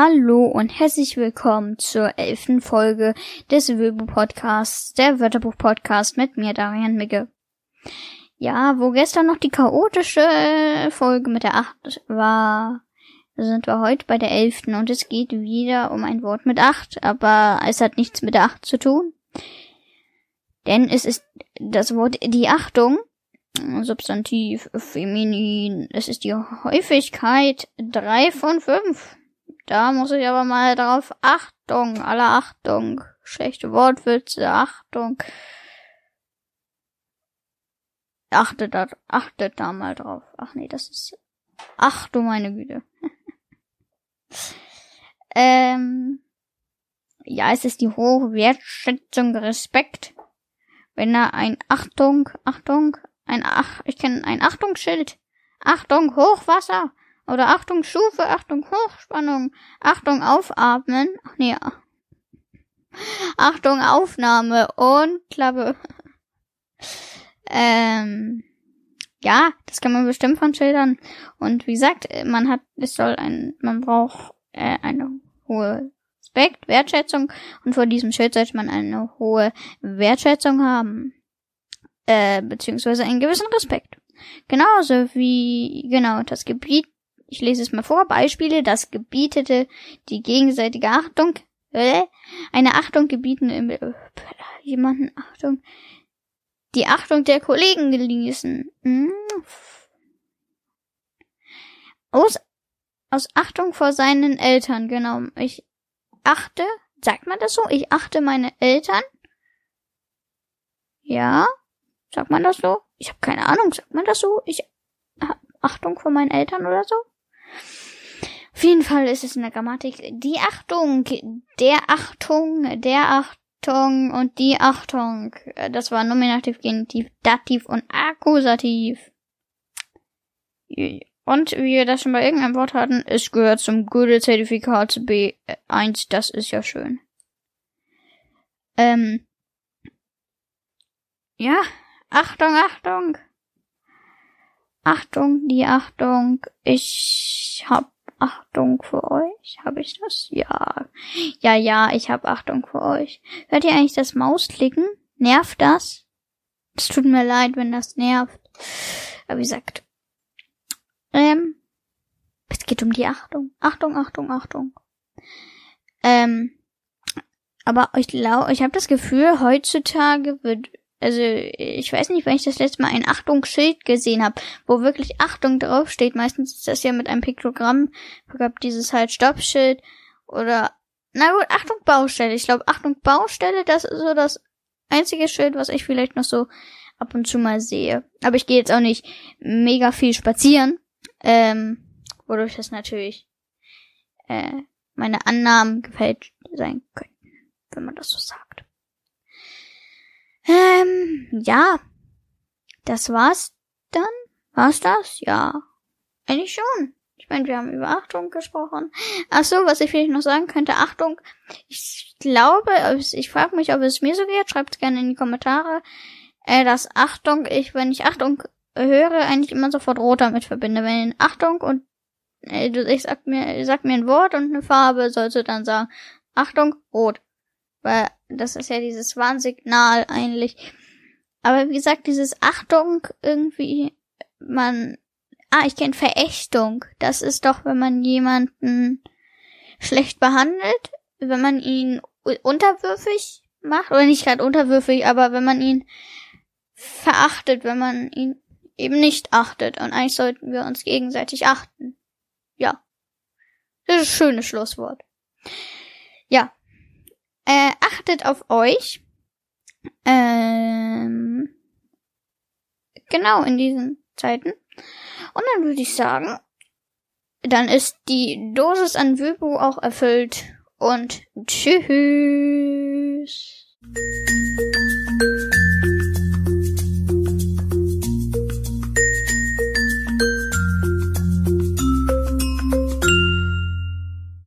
Hallo und herzlich willkommen zur elften Folge des Wöbu Podcasts, der Wörterbuch Podcast mit mir, Darian Migge. Ja, wo gestern noch die chaotische Folge mit der acht war, sind wir heute bei der elften und es geht wieder um ein Wort mit acht, aber es hat nichts mit der acht zu tun. Denn es ist das Wort die Achtung, Substantiv feminin, es ist die Häufigkeit drei von fünf. Da muss ich aber mal drauf Achtung, alle Achtung. Schlechte Wortwitze, Achtung. Achtet da, achtet da mal drauf. Ach nee, das ist, ach du meine Güte. ähm, ja, es ist die hohe Wertschätzung, Respekt. Wenn da ein Achtung, Achtung, ein Ach, ich kenne ein Achtungsschild. Achtung, Hochwasser. Oder Achtung, Stufe, Achtung, Hochspannung. Achtung, Aufatmen. Ach nee. Achtung, Aufnahme und Klappe. ähm, ja, das kann man bestimmt von Schildern. Und wie gesagt, man hat, es soll ein, man braucht äh, eine hohe Respekt, Wertschätzung und vor diesem Schild sollte man eine hohe Wertschätzung haben. Äh, beziehungsweise einen gewissen Respekt. Genauso wie, genau, das Gebiet, ich lese es mal vor, Beispiele, das gebietete die gegenseitige Achtung, äh, eine Achtung gebieten, äh, jemanden Achtung, die Achtung der Kollegen genießen. Hm. Aus, aus Achtung vor seinen Eltern, genau. Ich achte, sagt man das so? Ich achte meine Eltern. Ja, sagt man das so? Ich habe keine Ahnung, sagt man das so? Ich Achtung vor meinen Eltern oder so? Auf jeden Fall ist es in der Grammatik die Achtung, der Achtung, der Achtung und die Achtung. Das war Nominativ, Genitiv, Dativ und Akkusativ. Und wie wir das schon bei irgendeinem Wort hatten, es gehört zum Goethe-Zertifikat B1. Das ist ja schön. Ähm. Ja. Achtung, Achtung. Achtung, die Achtung. Ich hab Achtung für euch. Hab ich das? Ja. Ja, ja, ich hab Achtung für euch. Hört ihr eigentlich das Mausklicken? Nervt das? Es tut mir leid, wenn das nervt. Aber wie gesagt, ähm, es geht um die Achtung. Achtung, Achtung, Achtung. Ähm, aber ich glaube, ich habe das Gefühl, heutzutage wird, also ich weiß nicht, wenn ich das letzte Mal ein Achtungsschild gesehen habe, wo wirklich Achtung draufsteht. Meistens ist das ja mit einem Piktogramm. Ich glaube, dieses halt Stoppschild oder na gut, Achtung Baustelle. Ich glaube, Achtung Baustelle, das ist so das einzige Schild, was ich vielleicht noch so ab und zu mal sehe. Aber ich gehe jetzt auch nicht mega viel spazieren. Ähm, wodurch das natürlich äh, meine Annahmen gefällt sein könnten, wenn man das so sagt. Ähm, ja. Das war's dann? War's das? Ja. Eigentlich schon. Ich meine, wir haben über Achtung gesprochen. Ach so, was ich vielleicht noch sagen könnte, Achtung. Ich glaube, ich frage mich, ob es mir so geht. Schreibt gerne in die Kommentare. Äh, dass Achtung, ich, wenn ich Achtung höre, eigentlich immer sofort rot damit verbinde. Wenn Achtung und äh, ich sag mir, sag mir ein Wort und eine Farbe, sollst du dann sagen, Achtung, rot. Weil das ist ja dieses Warnsignal eigentlich. Aber wie gesagt, dieses Achtung irgendwie, man, ah, ich kenne Verächtung. Das ist doch, wenn man jemanden schlecht behandelt, wenn man ihn unterwürfig macht, oder nicht gerade unterwürfig, aber wenn man ihn verachtet, wenn man ihn eben nicht achtet. Und eigentlich sollten wir uns gegenseitig achten. Ja. Das ist ein schönes Schlusswort. Ja. Achtet auf euch. Ähm, genau in diesen Zeiten. Und dann würde ich sagen, dann ist die Dosis an Wübu auch erfüllt. Und tschüss.